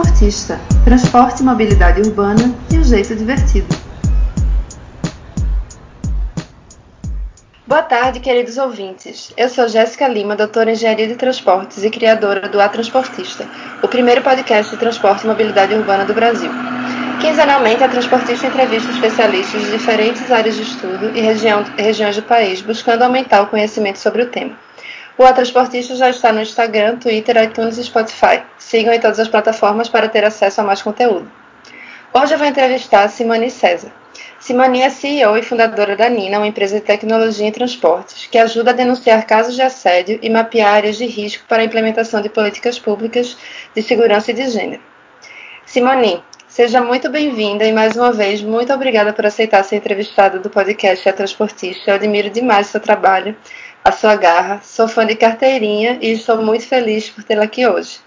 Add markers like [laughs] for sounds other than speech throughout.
Transportista, transporte e mobilidade urbana e um jeito divertido. Boa tarde, queridos ouvintes. Eu sou Jéssica Lima, doutora em Engenharia de Transportes e criadora do A Transportista, o primeiro podcast de transporte e mobilidade urbana do Brasil. Quinzenalmente, a Transportista entrevista especialistas de diferentes áreas de estudo e região, regiões do país, buscando aumentar o conhecimento sobre o tema. O A Transportista já está no Instagram, Twitter, iTunes e Spotify. Sigam em todas as plataformas para ter acesso a mais conteúdo. Hoje eu vou entrevistar Simone César. Simone é CEO e fundadora da Nina, uma empresa de tecnologia em transportes, que ajuda a denunciar casos de assédio e mapear áreas de risco para a implementação de políticas públicas de segurança e de gênero. Simone, seja muito bem-vinda e mais uma vez muito obrigada por aceitar ser entrevistada do podcast A Transportista. Eu admiro demais seu trabalho a sua garra. Sou fã de carteirinha e estou muito feliz por tê-la aqui hoje.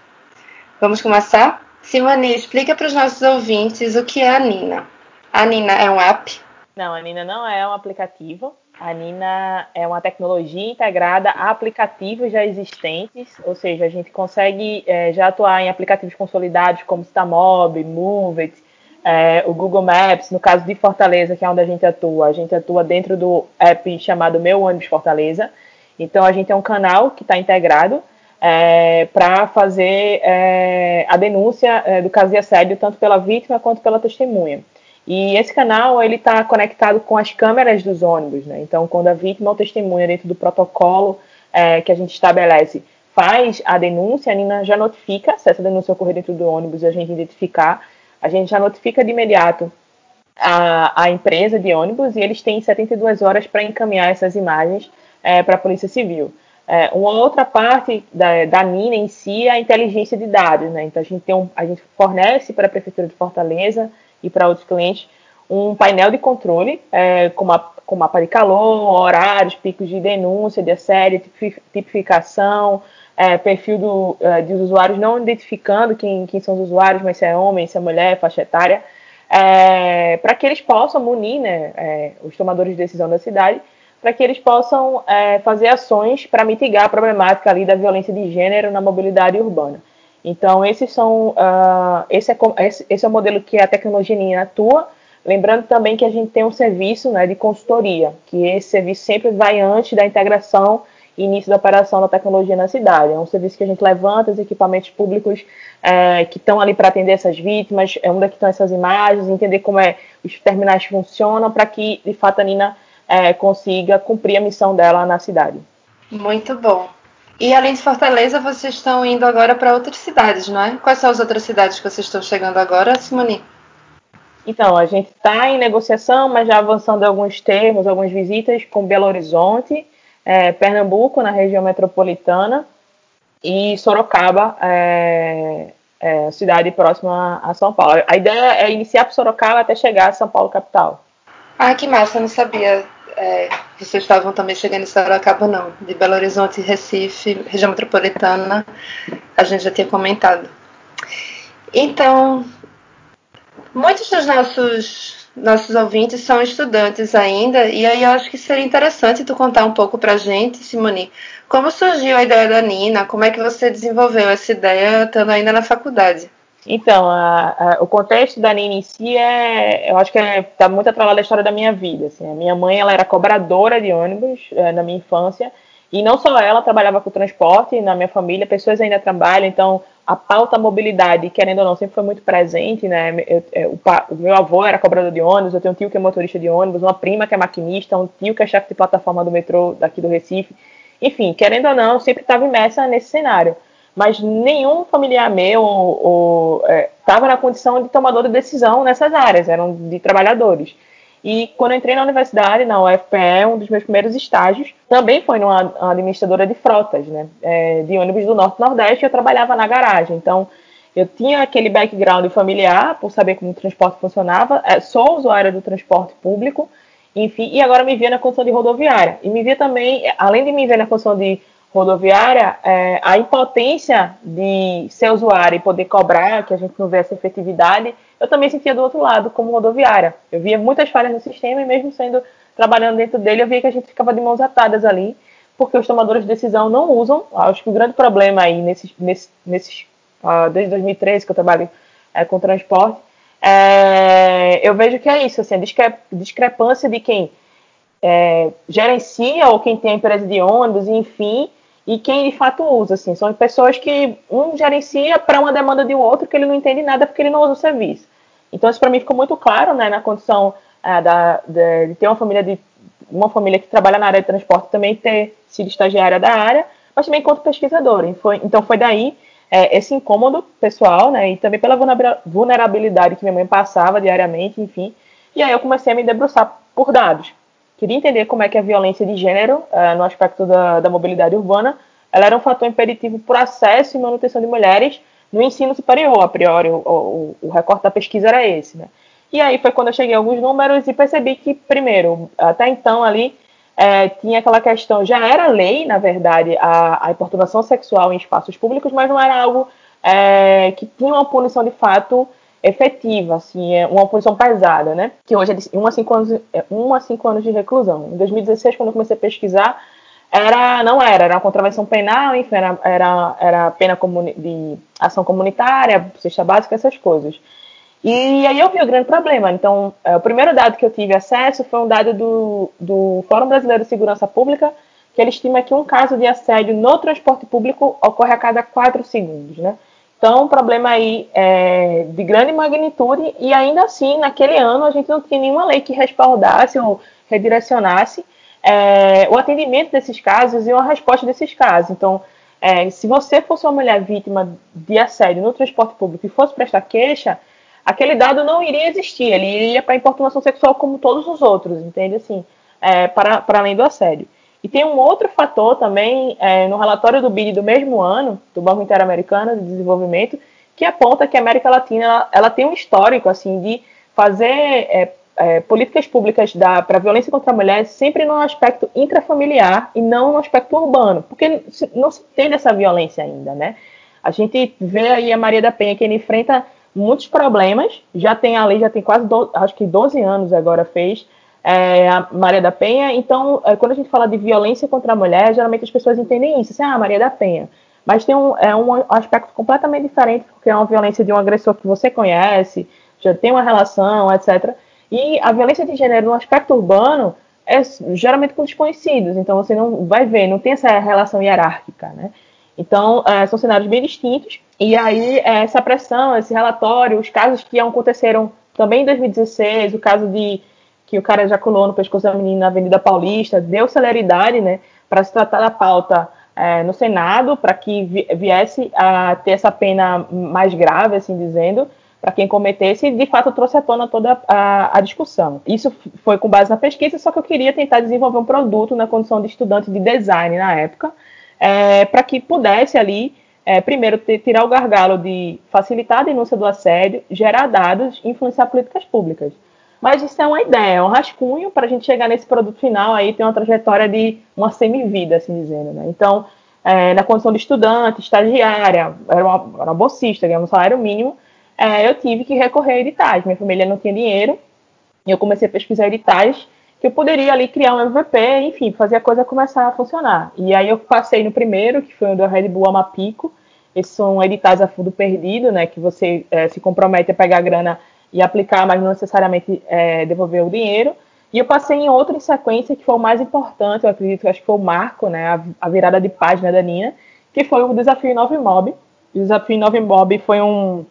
Vamos começar? Simone, explica para os nossos ouvintes o que é a Nina. A Nina é um app? Não, a Nina não é um aplicativo. A Nina é uma tecnologia integrada a aplicativos já existentes, ou seja, a gente consegue é, já atuar em aplicativos consolidados como Stamob, Move é, o Google Maps. No caso de Fortaleza, que é onde a gente atua, a gente atua dentro do app chamado Meu Ônibus Fortaleza. Então a gente é um canal que está integrado é, para fazer é, a denúncia é, do caso de assédio tanto pela vítima quanto pela testemunha. E esse canal ele está conectado com as câmeras dos ônibus, né? Então quando a vítima ou testemunha dentro do protocolo é, que a gente estabelece faz a denúncia, a Nina já notifica se essa denúncia ocorrer dentro do ônibus e a gente identificar, a gente já notifica de imediato a, a empresa de ônibus e eles têm 72 horas para encaminhar essas imagens é, para a Polícia Civil. É, uma outra parte da, da Nina em si é a inteligência de dados, né? Então a gente, tem um, a gente fornece para a Prefeitura de Fortaleza e para outros clientes um painel de controle é, com, uma, com mapa de calor, horários, picos de denúncia, de assédio, tipificação, é, perfil do, é, dos usuários, não identificando quem, quem são os usuários, mas se é homem, se é mulher, faixa etária, é, para que eles possam munir né, é, os tomadores de decisão da cidade para que eles possam é, fazer ações para mitigar a problemática ali da violência de gênero na mobilidade urbana. Então, esses são, uh, esse, é, esse, é o modelo que a tecnologia Nina atua. Lembrando também que a gente tem um serviço né, de consultoria, que esse serviço sempre vai antes da integração e início da operação da tecnologia na cidade. É um serviço que a gente levanta os equipamentos públicos é, que estão ali para atender essas vítimas, é onde é que estão essas imagens, entender como é, os terminais funcionam, para que, de fato, a Nina é, consiga cumprir a missão dela na cidade. Muito bom. E além de Fortaleza, vocês estão indo agora para outras cidades, não é? Quais são as outras cidades que vocês estão chegando agora, Simone? Então, a gente está em negociação, mas já avançando alguns termos, algumas visitas com Belo Horizonte, é, Pernambuco, na região metropolitana, e Sorocaba, é, é, cidade próxima a São Paulo. A ideia é iniciar por Sorocaba até chegar a São Paulo, capital. Ah, que massa, não sabia. É, vocês estavam também chegando em Sorocaba, não. De Belo Horizonte, Recife, região metropolitana, a gente já tinha comentado. Então, muitos dos nossos, nossos ouvintes são estudantes ainda, e aí eu acho que seria interessante tu contar um pouco pra gente, Simone, como surgiu a ideia da Nina, como é que você desenvolveu essa ideia estando ainda na faculdade? Então, a, a, o contexto da Nina em si é, eu acho que está é, tá muito atrelado à história da minha vida. Assim. A minha mãe, ela era cobradora de ônibus é, na minha infância, e não só ela trabalhava com transporte, na minha família, pessoas ainda trabalham, então a pauta mobilidade, querendo ou não, sempre foi muito presente, né? Eu, eu, é, o, o, meu avô era cobrador de ônibus, eu tenho um tio que é motorista de ônibus, uma prima que é maquinista, um tio que é chefe de plataforma do metrô daqui do Recife. Enfim, querendo ou não, eu sempre estava imersa nesse cenário mas nenhum familiar meu estava é, na condição de tomador de decisão nessas áreas, eram de trabalhadores. E quando eu entrei na universidade, na UFPE, um dos meus primeiros estágios também foi numa administradora de frotas, né, é, de ônibus do Norte e Nordeste, eu trabalhava na garagem. Então, eu tinha aquele background familiar, por saber como o transporte funcionava, é, sou usuária do transporte público, enfim, e agora me via na condição de rodoviária. E me via também, além de me ver na condição de rodoviária, é, a impotência de ser usuário e poder cobrar, que a gente não vê essa efetividade, eu também sentia do outro lado, como rodoviária. Eu via muitas falhas no sistema e mesmo sendo trabalhando dentro dele, eu via que a gente ficava de mãos atadas ali, porque os tomadores de decisão não usam. Acho que o grande problema aí, nesses, nesses, nesses uh, desde 2013 que eu trabalho é, com transporte, é, eu vejo que é isso, assim, a discrepância de quem é, gerencia ou quem tem a empresa de ônibus, enfim, e quem de fato usa, assim, são pessoas que um gerencia para uma demanda de um outro que ele não entende nada porque ele não usa o serviço. Então isso para mim ficou muito claro, né, na condição é, da, de, de, ter uma família de uma família que trabalha na área de transporte também ter sido estagiária da área, mas também enquanto pesquisadora. Foi, então foi daí é, esse incômodo pessoal, né, e também pela vulnerabilidade que minha mãe passava diariamente, enfim. E aí eu comecei a me debruçar por dados. Queria entender como é que a violência de gênero, é, no aspecto da, da mobilidade urbana, ela era um fator impeditivo para o acesso e manutenção de mulheres no ensino superior, a priori, o, o, o recorte da pesquisa era esse, né? E aí foi quando eu cheguei a alguns números e percebi que, primeiro, até então ali é, tinha aquela questão, já era lei, na verdade, a, a importunação sexual em espaços públicos, mas não era algo é, que tinha uma punição de fato efetiva, assim, é uma punição pesada, né? Que hoje é de 1 a 5 anos, é, 1 a 5 anos de reclusão. Em 2016, quando eu comecei a pesquisar, era, não era, era uma contravenção penal, enfim, era, era, era pena de ação comunitária, cesta básica, essas coisas. E aí eu vi o grande problema. Então, é, o primeiro dado que eu tive acesso foi um dado do, do Fórum Brasileiro de Segurança Pública, que ele estima que um caso de assédio no transporte público ocorre a cada quatro segundos, né? Então, um problema aí é, de grande magnitude e ainda assim, naquele ano, a gente não tinha nenhuma lei que respaldasse ou redirecionasse é, o atendimento desses casos e uma resposta desses casos. Então, é, se você fosse uma mulher vítima de assédio no transporte público e fosse prestar queixa, aquele dado não iria existir, ele iria para a importunação sexual como todos os outros, entende? Assim, é, para, para além do assédio. E tem um outro fator também é, no relatório do BID do mesmo ano, do Banco Interamericano de Desenvolvimento, que aponta que a América Latina ela, ela tem um histórico assim de fazer é, é, políticas públicas para violência contra a mulher sempre no aspecto intrafamiliar e não no aspecto urbano, porque não se tem essa violência ainda, né? A gente vê aí a Maria da Penha que enfrenta muitos problemas. Já tem a lei, já tem quase, do, acho que 12 anos agora fez, é, a Maria da Penha. Então, é, quando a gente fala de violência contra a mulher, geralmente as pessoas entendem isso, assim, ah, Maria da Penha. Mas tem um, é um aspecto completamente diferente, porque é uma violência de um agressor que você conhece, já tem uma relação, etc. E a violência de gênero no aspecto urbano é geralmente com desconhecidos, então você não vai ver, não tem essa relação hierárquica, né? Então, é, são cenários bem distintos. E aí, é, essa pressão, esse relatório, os casos que aconteceram também em 2016, o caso de que o cara ejaculou no pescoço da menina na Avenida Paulista, deu celeridade né, para se tratar da pauta é, no Senado, para que viesse a ter essa pena mais grave, assim dizendo, para quem cometesse, e de fato trouxe à tona toda a, a, discussão. Isso foi com base na pesquisa, só que eu queria tentar desenvolver um produto na condição de estudante de design na época, é, para que pudesse ali, é, primeiro, tirar o gargalo de facilitar a denúncia do assédio, gerar dados e influenciar políticas públicas. Mas isso é uma ideia, é um rascunho para a gente chegar nesse produto final aí, ter uma trajetória de uma semivida, assim dizendo. Né? Então, é, na condição de estudante, estagiária, era uma, era uma bolsista, ganhava um salário mínimo, é, eu tive que recorrer a editais. Minha família não tinha dinheiro, e eu comecei a pesquisar editais que eu poderia ali criar um MVP, enfim, fazer a coisa começar a funcionar. E aí eu passei no primeiro, que foi o do Red Bull Amapico. Esses são editais a fundo perdido, né? Que você é, se compromete a pegar a grana e aplicar, mas não necessariamente é, devolver o dinheiro. E eu passei em outro em sequência, que foi o mais importante, eu acredito acho que foi o marco, né? A, a virada de página da Nina, que foi o Desafio 9 Mob. O Desafio 9 Mob foi um,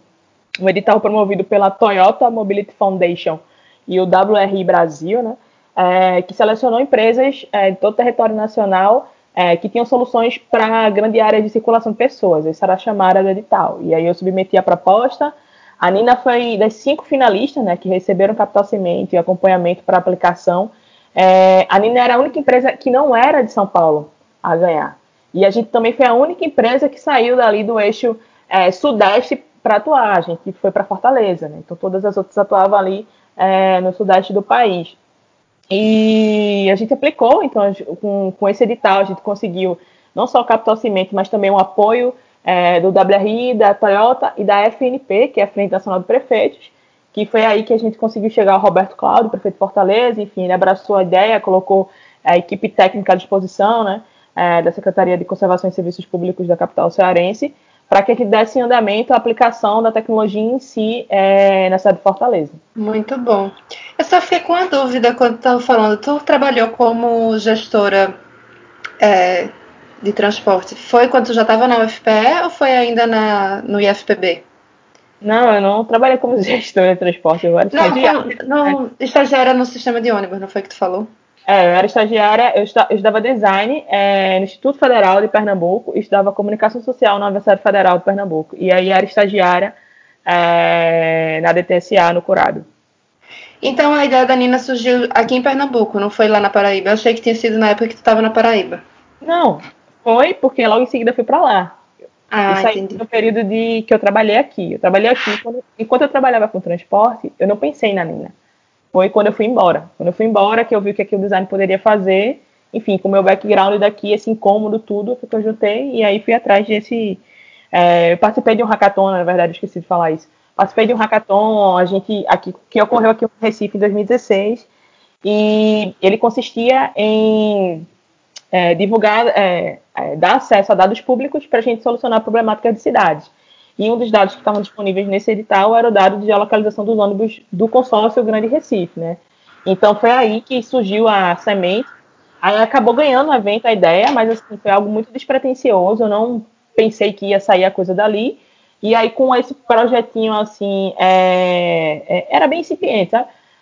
um edital promovido pela Toyota Mobility Foundation e o WRI Brasil, né? é, que selecionou empresas é, de todo o território nacional é, que tinham soluções para grande área de circulação de pessoas. Essa era a chamada do edital. E aí eu submeti a proposta. A Nina foi das cinco finalistas né, que receberam capital semente e acompanhamento para aplicação. É, a Nina era a única empresa que não era de São Paulo a ganhar. E a gente também foi a única empresa que saiu dali do eixo é, sudeste para atuar. A gente foi para Fortaleza. Né? Então todas as outras atuavam ali é, no sudeste do país. E a gente aplicou, então, com, com esse edital, a gente conseguiu não só o capital cimento, mas também o apoio é, do WRI, da Toyota e da FNP, que é a Frente Nacional de Prefeitos, que foi aí que a gente conseguiu chegar ao Roberto Cláudio, prefeito de Fortaleza, enfim, ele abraçou a ideia, colocou a equipe técnica à disposição, né, é, da Secretaria de Conservação e Serviços Públicos da capital cearense, para que a gente desse andamento à aplicação da tecnologia em si é, na cidade de Fortaleza. Muito bom. Eu só fiquei com uma dúvida quando estava falando. Tu trabalhou como gestora é, de transporte. Foi quando tu já estava na UFPE ou foi ainda na, no IFPB? Não, eu não trabalhei como [laughs] gestora de transporte. Eu era não, estagiária. No, estagiária no sistema de ônibus, não foi que tu falou? É, eu era estagiária, eu, estudava design é, no Instituto Federal de Pernambuco estudava comunicação social na Universidade Federal de Pernambuco. E aí era estagiária é, na DTSA, no Curado. Então a ideia da Nina surgiu aqui em Pernambuco, não foi lá na Paraíba? Eu achei que tinha sido na época que tu estava na Paraíba. Não, foi porque logo em seguida fui para lá. Ah, Isso aí entendi. no período de que eu trabalhei aqui. Eu trabalhei aqui, quando, enquanto eu trabalhava com transporte, eu não pensei na Nina foi quando eu fui embora. Quando eu fui embora, que eu vi o que, que o design poderia fazer, enfim, com o meu background daqui, esse incômodo, tudo, que eu juntei, e aí fui atrás desse. É, eu participei de um hackathon, na verdade, esqueci de falar isso. Participei de um hackathon, a gente, aqui, que ocorreu aqui no Recife em 2016, e ele consistia em é, divulgar, é, é, dar acesso a dados públicos para a gente solucionar problemáticas de cidades. E um dos dados que estavam disponíveis nesse edital era o dado de geolocalização dos ônibus do consórcio Grande Recife, né? Então foi aí que surgiu a semente. Aí acabou ganhando o evento a ideia, mas assim, foi algo muito despretensioso. Eu não pensei que ia sair a coisa dali. E aí com esse projetinho assim, é, é, era bem incipiente?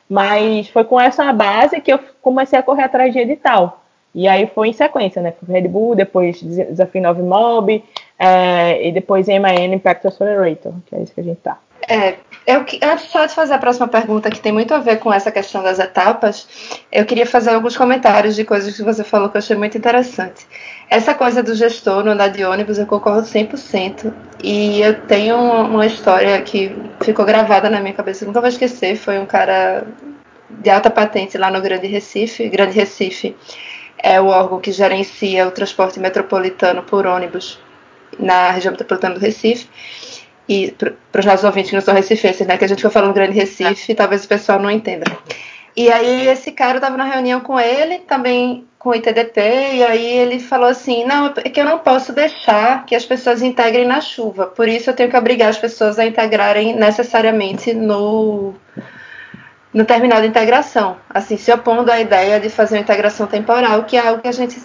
Mas foi com essa base que eu comecei a correr atrás de edital. E aí foi em sequência, né? Foi Red Bull, depois Desafio 9 Mob, é, e depois MAN Impact Accelerator, que é isso que a gente tá. É, eu, antes só de fazer a próxima pergunta, que tem muito a ver com essa questão das etapas, eu queria fazer alguns comentários de coisas que você falou que eu achei muito interessante. Essa coisa do gestor no andar de ônibus, eu concordo 100%. E eu tenho uma história que ficou gravada na minha cabeça, nunca vou esquecer. Foi um cara de alta patente lá no Grande Recife. Grande Recife é o órgão que gerencia o transporte metropolitano por ônibus na região metropolitana do Recife. E para os nossos ouvintes que não são recifenses, né, que a gente fica falando Grande Recife, talvez o pessoal não entenda. E aí esse cara estava na reunião com ele, também com o ITDP, e aí ele falou assim, não, é que eu não posso deixar que as pessoas integrem na chuva, por isso eu tenho que obrigar as pessoas a integrarem necessariamente no no terminal de integração, assim, se opondo à ideia de fazer uma integração temporal, que é algo que a gente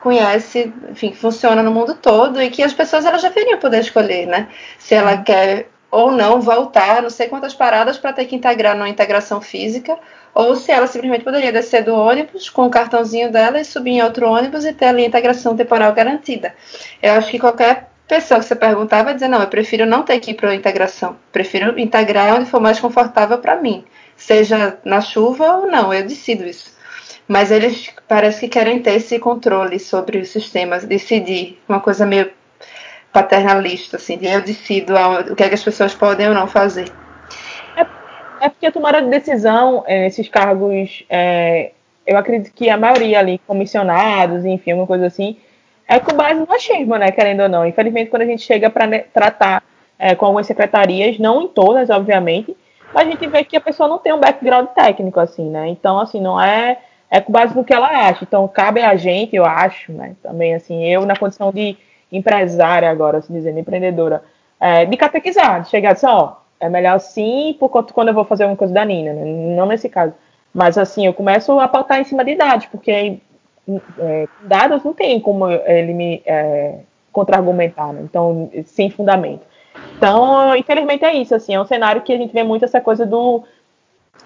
conhece, enfim, funciona no mundo todo e que as pessoas elas já deveriam poder escolher, né? Se ela quer ou não voltar, não sei quantas paradas para ter que integrar numa integração física, ou se ela simplesmente poderia descer do ônibus com o cartãozinho dela e subir em outro ônibus e ter ali a integração temporal garantida. Eu acho que qualquer pessoa que você perguntar vai dizer: não, eu prefiro não ter que ir para a integração, prefiro integrar onde for mais confortável para mim seja na chuva ou não, eu decido isso. Mas eles parece que querem ter esse controle sobre o sistema, decidir, uma coisa meio paternalista, assim, de eu decido o que, é que as pessoas podem ou não fazer. É, é porque a tomada de decisão, é, esses cargos, é, eu acredito que a maioria ali, comissionados, enfim, uma coisa assim, é com base no achismo, né, querendo ou não. Infelizmente, quando a gente chega para tratar é, com algumas secretarias, não em todas, obviamente, a gente vê que a pessoa não tem um background técnico, assim, né? Então, assim, não é. É com base no que ela acha. Então, cabe a gente, eu acho, né? Também, assim, eu na condição de empresária agora, se dizendo, empreendedora, é, de catequizar, de chegar e dizer, ó, é melhor assim, por quanto quando eu vou fazer uma coisa da Nina, né? Não nesse caso. Mas, assim, eu começo a pautar em cima de dados, porque é, dados não tem como ele me é, contra-argumentar, né? Então, sem fundamento. Então, infelizmente é isso, assim, é um cenário que a gente vê muito essa coisa do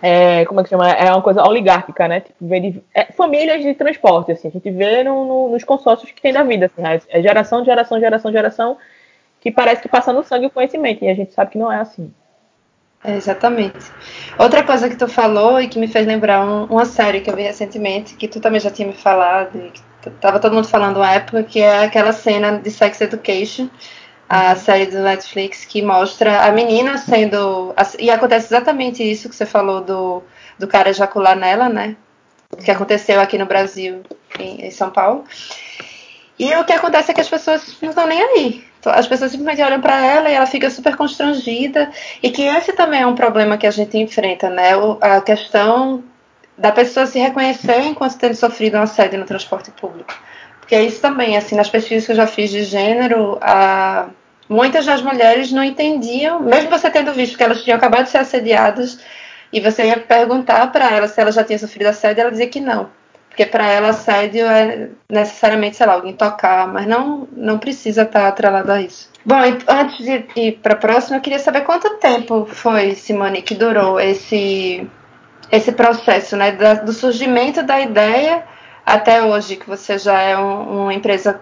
é, como é que chama? É uma coisa oligárquica, né? Tipo, de, é, famílias de transporte, assim, a gente vê no, no, nos consórcios que tem da vida, assim, é geração, geração, geração, geração, que parece que passa no sangue o conhecimento, e a gente sabe que não é assim. É, exatamente. Outra coisa que tu falou e que me fez lembrar um, uma série que eu vi recentemente, que tu também já tinha me falado, e que tava todo mundo falando uma época, que é aquela cena de Sex Education, a série do Netflix que mostra a menina sendo. E acontece exatamente isso que você falou do, do cara ejacular nela, né? Que aconteceu aqui no Brasil, em, em São Paulo. E o que acontece é que as pessoas não estão nem aí. As pessoas simplesmente olham para ela e ela fica super constrangida. E que esse também é um problema que a gente enfrenta, né? A questão da pessoa se reconhecer enquanto tendo sofrido um assédio no transporte público. Porque é isso também, assim, nas pesquisas que eu já fiz de gênero, a, muitas das mulheres não entendiam, mesmo você tendo visto que elas tinham acabado de ser assediadas, e você ia perguntar para elas se ela já tinha sofrido assédio, ela dizia que não. Porque para ela assédio é necessariamente, sei lá, alguém tocar, mas não, não precisa estar atrelado a isso. Bom, antes de ir para a próxima, eu queria saber quanto tempo foi, Simone, que durou esse, esse processo, né? do surgimento da ideia até hoje, que você já é um, uma empresa,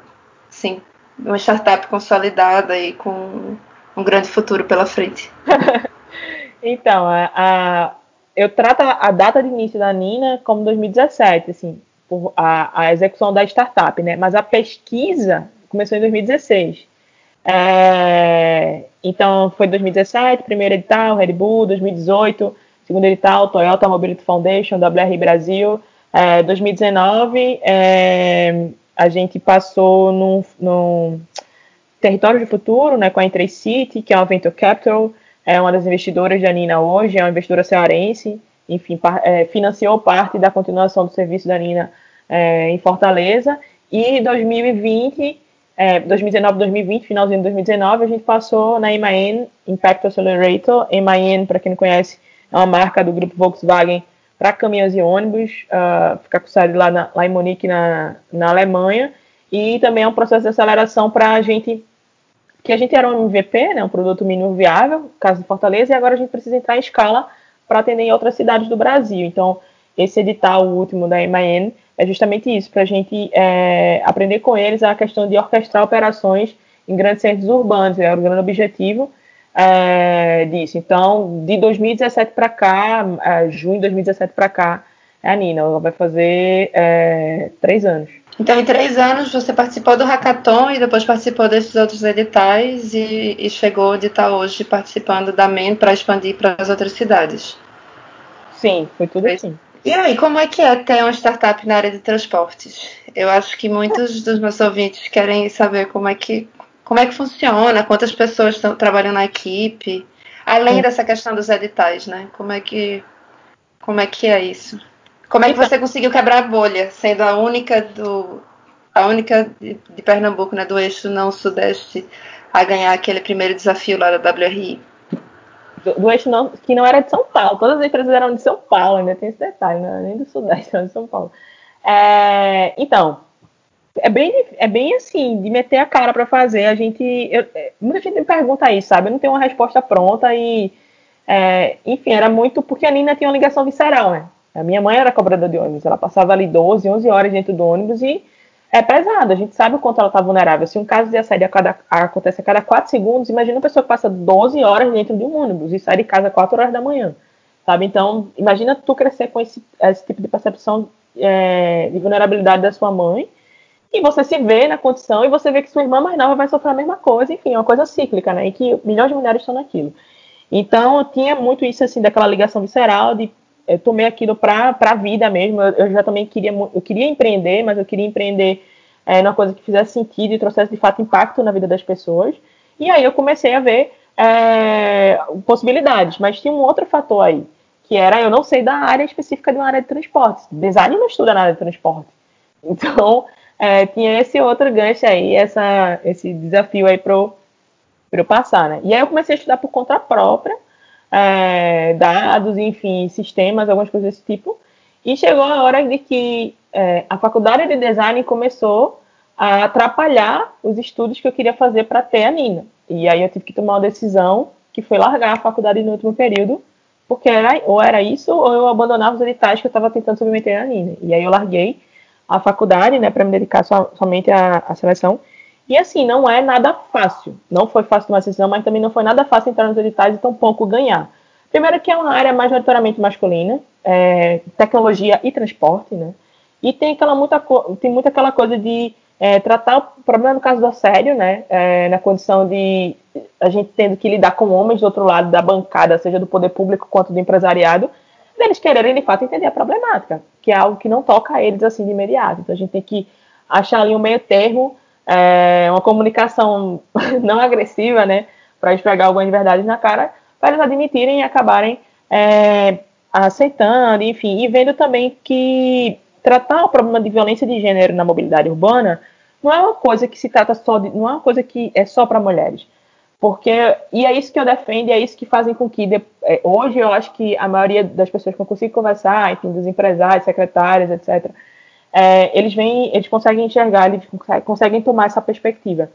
sim, uma startup consolidada e com um grande futuro pela frente. [laughs] então, a, a, eu trato a data de início da Nina como 2017, assim, por a, a execução da startup, né? Mas a pesquisa começou em 2016. É, então, foi 2017, primeiro edital, Red Bull, 2018, segundo edital, Toyota Mobility Foundation, WR Brasil. É, 2019, é, a gente passou num, num território de futuro, né, com a Entray City, que é uma Venture Capital, é uma das investidoras da Nina hoje, é uma investidora cearense, enfim, par, é, financiou parte da continuação do serviço da Nina é, em Fortaleza. E 2020, é, 2019, 2020, finalzinho de 2019, a gente passou na MAN Impact Accelerator. MAN, para quem não conhece, é uma marca do grupo Volkswagen para caminhões e ônibus, uh, fica com sede lá, lá em Munique, na, na Alemanha. E também é um processo de aceleração para a gente que a gente era um MVP, né, um produto mínimo viável, caso de Fortaleza, e agora a gente precisa entrar em escala para atender em outras cidades do Brasil. Então, esse edital último da MAN é justamente isso, para a gente é, aprender com eles a questão de orquestrar operações em grandes centros urbanos, é o grande objetivo é, disso. Então, de 2017 para cá, é, junho de 2017 para cá, é a Nina, ela vai fazer é, três anos. Então, em três anos, você participou do Hackathon e depois participou desses outros editais e, e chegou de estar hoje participando da MEN para expandir para as outras cidades. Sim, foi tudo assim. E aí, como é que é ter uma startup na área de transportes? Eu acho que muitos dos meus ouvintes querem saber como é que, como é que funciona, quantas pessoas estão trabalhando na equipe, além Sim. dessa questão dos editais, né? Como é que, como é que é isso? Como é que você conseguiu quebrar a bolha, sendo a única do a única de, de Pernambuco, né, do eixo não sudeste, a ganhar aquele primeiro desafio lá da WRI? Do, do, eixo não, que não era de São Paulo. Todas as empresas eram de São Paulo, ainda tem esse detalhe, né? nem do Sudeste, [laughs] eram de São Paulo. É, então, é bem, é bem assim, de meter a cara para fazer. A gente. Eu, é, muita gente me pergunta isso, sabe? Eu não tenho uma resposta pronta e. É, enfim, era muito porque a Nina tinha uma ligação visceral, né? A minha mãe era cobradora de ônibus, ela passava ali 12, 11 horas dentro do ônibus e é pesado, a gente sabe o quanto ela está vulnerável. Se um caso de assédio a cada, acontece a cada 4 segundos, imagina uma pessoa que passa 12 horas dentro de um ônibus e sai de casa 4 horas da manhã, sabe? Então, imagina tu crescer com esse, esse tipo de percepção é, de vulnerabilidade da sua mãe e você se vê na condição e você vê que sua irmã mais nova vai sofrer a mesma coisa, enfim, é uma coisa cíclica, né? E que milhões de mulheres estão naquilo. Então, eu tinha muito isso, assim, daquela ligação visceral de eu tomei aquilo para a vida mesmo. Eu, eu, já também queria, eu queria empreender, mas eu queria empreender é, numa coisa que fizesse sentido e trouxesse de fato impacto na vida das pessoas. E aí eu comecei a ver é, possibilidades, mas tinha um outro fator aí, que era eu não sei da área específica de uma área de transporte. Design não estuda na área de transporte. Então, é, tinha esse outro gancho aí, essa, esse desafio aí para eu passar, né? E aí eu comecei a estudar por conta própria, é, dados, enfim, sistemas, algumas coisas desse tipo. E chegou a hora de que é, a faculdade de design começou a atrapalhar os estudos que eu queria fazer para ter a Nina. E aí eu tive que tomar uma decisão que foi largar a faculdade no último período, porque era, ou era isso, ou eu abandonava os editais que eu estava tentando submeter a Nina. E aí eu larguei a faculdade, né, para me dedicar so, somente à, à seleção. E assim, não é nada fácil. Não foi fácil tomar decisão, mas também não foi nada fácil entrar nos editais e tão pouco ganhar. Primeiro que é uma área majoritariamente masculina, é, tecnologia e transporte, né? E tem aquela muita tem muito aquela coisa de é, tratar o problema no caso do assédio, né? É, na condição de a gente tendo que lidar com homens do outro lado da bancada, seja do poder público quanto do empresariado, deles quererem de fato entender a problemática, que é algo que não toca a eles assim de imediato. Então a gente tem que achar ali um meio termo é, uma comunicação [laughs] não agressiva, né, para esfregar algumas verdades na cara, para eles admitirem e acabarem é, aceitando, enfim, e vendo também que tratar o problema de violência de gênero na mobilidade urbana não é uma coisa que se trata só de, não é uma coisa que é só para mulheres. Porque, e é isso que eu defendo, e é isso que fazem com que, de, é, hoje eu acho que a maioria das pessoas que eu consigo conversar, enfim, dos empresários, secretários, etc., é, eles vêm, eles conseguem enxergar, eles conseguem tomar essa perspectiva.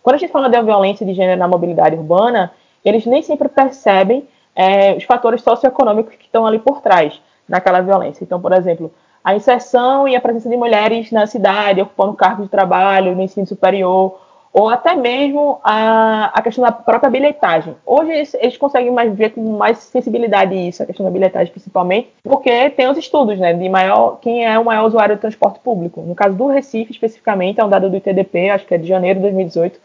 Quando a gente fala da violência de gênero na mobilidade urbana, eles nem sempre percebem é, os fatores socioeconômicos que estão ali por trás daquela violência. Então, por exemplo, a inserção e a presença de mulheres na cidade, ocupando cargos de trabalho no ensino superior, ou até mesmo a, a questão da própria bilhetagem. Hoje eles, eles, conseguem mais ver com mais sensibilidade isso, a questão da bilhetagem principalmente, porque tem os estudos, né, de maior, quem é o maior usuário do transporte público. No caso do Recife, especificamente, é um dado do ITDP, acho que é de janeiro de 2018,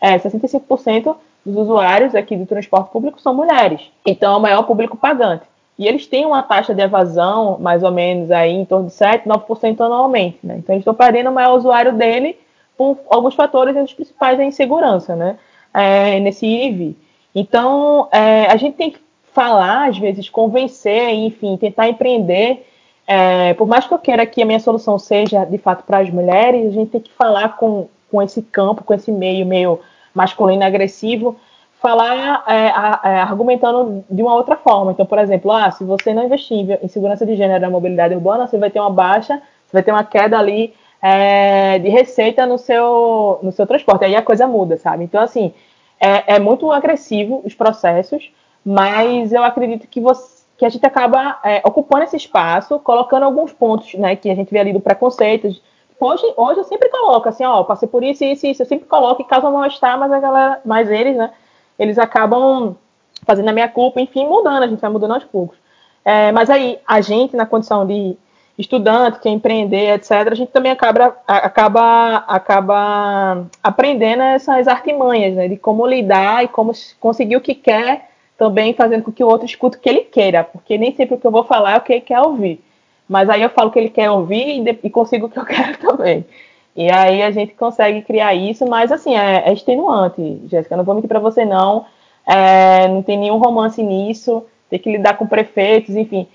é 65% dos usuários aqui do transporte público são mulheres. Então, é o maior público pagante. E eles têm uma taxa de evasão, mais ou menos, aí em torno de 7, 9% anualmente. Né? Então, eles estão perdendo o maior usuário dele por alguns fatores, os principais é a insegurança, né? É, nesse IV. Então, é, a gente tem que falar, às vezes, convencer, enfim, tentar empreender. É, por mais que eu queira que a minha solução seja, de fato, para as mulheres, a gente tem que falar com, com esse campo, com esse meio meio masculino agressivo, falar é, é, argumentando de uma outra forma. Então, por exemplo, ah, se você não investir em segurança de gênero na mobilidade urbana, você vai ter uma baixa, você vai ter uma queda ali é, de receita no seu, no seu transporte. Aí a coisa muda, sabe? Então, assim, é, é muito agressivo os processos, mas eu acredito que, você, que a gente acaba é, ocupando esse espaço, colocando alguns pontos né, que a gente vê ali do preconceito. Hoje, hoje eu sempre coloco assim, ó, passei por isso, isso, isso, eu sempre coloco e causa mal-estar, mas a galera, mas eles, né, eles acabam fazendo a minha culpa, enfim, mudando, a gente vai mudando aos poucos. É, mas aí, a gente, na condição de estudante, quer empreender, etc., a gente também acaba, acaba, acaba aprendendo essas artimanhas, né, de como lidar e como conseguir o que quer, também fazendo com que o outro escute o que ele queira, porque nem sempre o que eu vou falar é o que ele quer ouvir. Mas aí eu falo o que ele quer ouvir e, consigo o que eu [laughs] quero também. E aí a gente consegue criar isso, mas assim, é, é extenuante, Jéssica, não vou mentir para você não, é, não tem nenhum romance nisso, tem que lidar com prefeitos, enfim.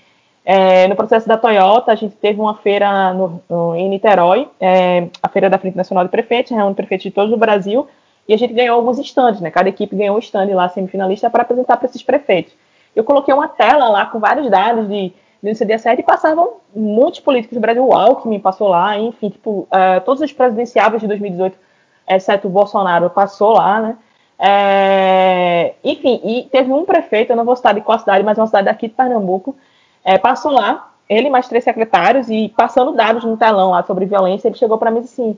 É, no processo da Toyota, a gente teve uma feira no, no, em Niterói, é, a Feira da Frente Nacional de Prefeitos, reúne prefeitos de todo o Brasil, e a gente ganhou alguns estandes, né? Cada equipe ganhou um stand lá, semifinalista, para apresentar para esses prefeitos. Eu coloquei uma tela lá com vários dados de, de CD7 e passavam muitos políticos do Brasil, o Alckmin passou lá, enfim, tipo, uh, todos os presidenciáveis de 2018, exceto o Bolsonaro, passou lá, né? É, enfim, e teve um prefeito, eu não vou citar de qual cidade, mas é uma cidade aqui de Pernambuco, é, passou lá, ele mais três secretários, e passando dados no telão lá sobre violência, ele chegou para mim assim.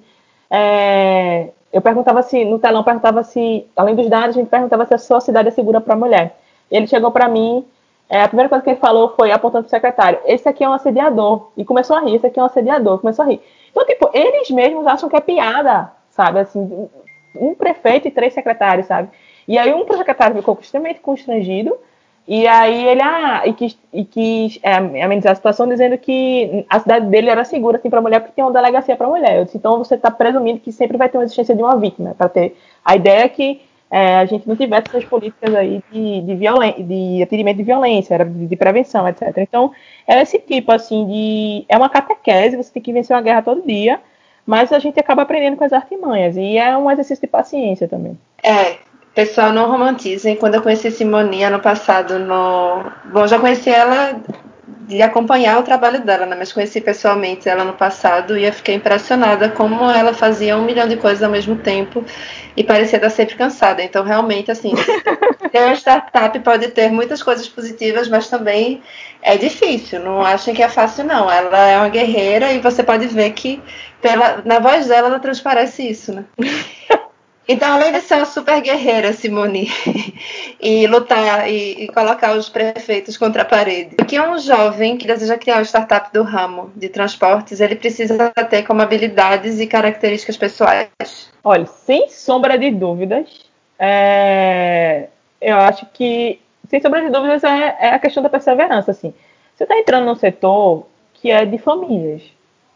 É, eu perguntava se, no telão, perguntava se, além dos dados, a gente perguntava se a sua cidade é segura para mulher. Ele chegou para mim, é, a primeira coisa que ele falou foi apontando para o secretário: esse aqui é um assediador. E começou a rir: esse aqui é um assediador. Começou a rir. Então, tipo, eles mesmos acham que é piada, sabe? Assim, um prefeito e três secretários, sabe? E aí um secretário ficou extremamente constrangido e aí ele ah, e quis, e quis é, amenizar a situação dizendo que a cidade dele era segura assim, para mulher porque tem uma delegacia para mulher. Eu disse, então você está presumindo que sempre vai ter uma existência de uma vítima, para ter a ideia é que é, a gente não tivesse essas políticas aí de, de, de atendimento de violência, era de, de, prevenção, etc. Então, é esse tipo, assim, de. É uma catequese, você tem que vencer uma guerra todo dia, mas a gente acaba aprendendo com as artimanhas, e é um exercício de paciência também. É, Pessoal, não romantizem. Quando eu conheci Simone ano passado no. Bom, já conheci ela de acompanhar o trabalho dela, né? Mas conheci pessoalmente ela no passado e eu fiquei impressionada como ela fazia um milhão de coisas ao mesmo tempo e parecia estar sempre cansada. Então, realmente, assim, [laughs] ter uma startup pode ter muitas coisas positivas, mas também é difícil. Não achem que é fácil, não. Ela é uma guerreira e você pode ver que pela, na voz dela ela transparece isso, né? [laughs] Então, além de ser uma super guerreira, Simone, [laughs] e lutar e, e, colocar os prefeitos contra a parede, o que um jovem que deseja criar uma startup do ramo de transportes, ele precisa ter como habilidades e características pessoais? Olha, sem sombra de dúvidas, é... eu acho que, sem sombra de dúvidas, é, é a questão da perseverança, assim. Você está entrando num setor que é de famílias,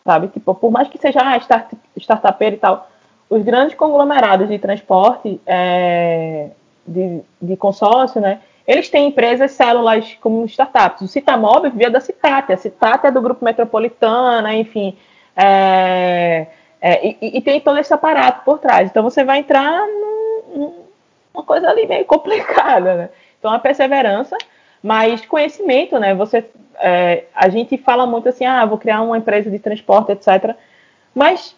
sabe? Tipo, por mais que seja ah, start, startupeiro e tal os grandes conglomerados de transporte é, de, de, consórcio, né, eles têm empresas células como startups. O Citamóvel via da Citate, a Citate é do Grupo Metropolitana, enfim, é, é, e, e, tem todo esse aparato por trás. Então você vai entrar num, uma coisa ali meio complicada, né? Então, a perseverança, mas conhecimento, né? Você, é, a gente fala muito assim, ah, vou criar uma empresa de transporte, etc. Mas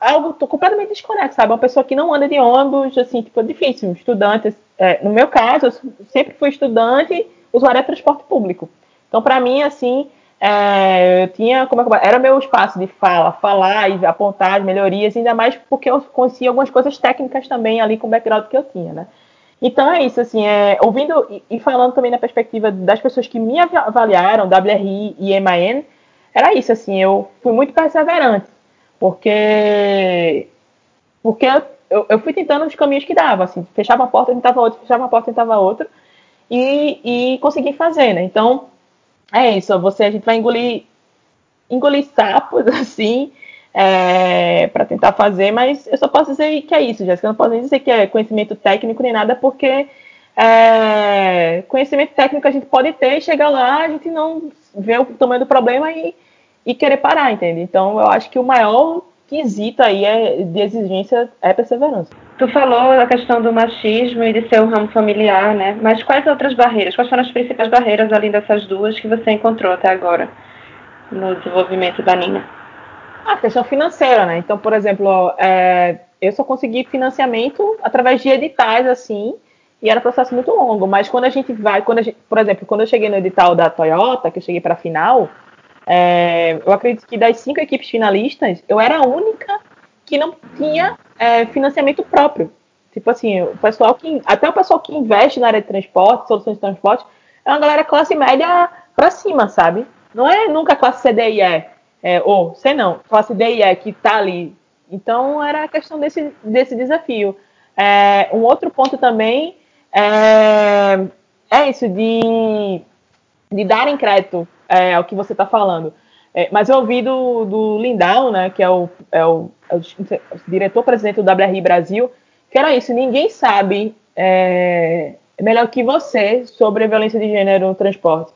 algo tô completamente desconexo, sabe? Uma pessoa que não anda de ônibus, assim, tipo, é difícil. Estudante, é, no meu caso, eu sempre fui estudante, usuário de transporte público. Então, para mim, assim, é, eu tinha, como é, era meu espaço de fala, falar e apontar as melhorias, ainda mais porque eu conhecia algumas coisas técnicas também ali com o background que eu tinha, né? Então é isso, assim, é, ouvindo e, e falando também na perspectiva das pessoas que me avaliaram, WRI e MAN, era isso, assim, eu fui muito perseverante, porque porque eu, eu fui tentando os caminhos que dava, assim, fechava uma porta, tentava outra, fechava uma porta, tentava outra, e, e consegui fazer, né? Então, é isso, você, a gente vai engolir, engolir sapos, [laughs] assim, é, para tentar fazer, mas eu só posso dizer que é isso, Jéssica. Eu não posso nem dizer que é conhecimento técnico nem nada, porque é, conhecimento técnico a gente pode ter, chegar lá, a gente não vê o tamanho do problema e, e querer parar, entende? Então eu acho que o maior quesito aí é, de exigência é perseverança. Tu falou a questão do machismo e de ser um ramo familiar, né? Mas quais outras barreiras? Quais foram as principais barreiras, além dessas duas, que você encontrou até agora no desenvolvimento da Nina? A questão financeira, né? Então, por exemplo, é, eu só consegui financiamento através de editais, assim, e era um processo muito longo. Mas quando a gente vai, quando gente, por exemplo, quando eu cheguei no edital da Toyota, que eu cheguei para a final, é, eu acredito que das cinco equipes finalistas, eu era a única que não tinha é, financiamento próprio. Tipo assim, o pessoal que. Até o pessoal que investe na área de transporte, soluções de transporte, é uma galera classe média para cima, sabe? Não é nunca classe C, D e E. É, ou, sei não, classe D e E que tá ali. Então era a questão desse, desse desafio. É, um outro ponto também é, é isso, de, de darem crédito é, ao que você está falando. É, mas eu ouvi do, do Lindau, né, que é o, é o, é o diretor-presidente do WRI Brasil, que era isso, ninguém sabe é, melhor que você sobre a violência de gênero no transporte.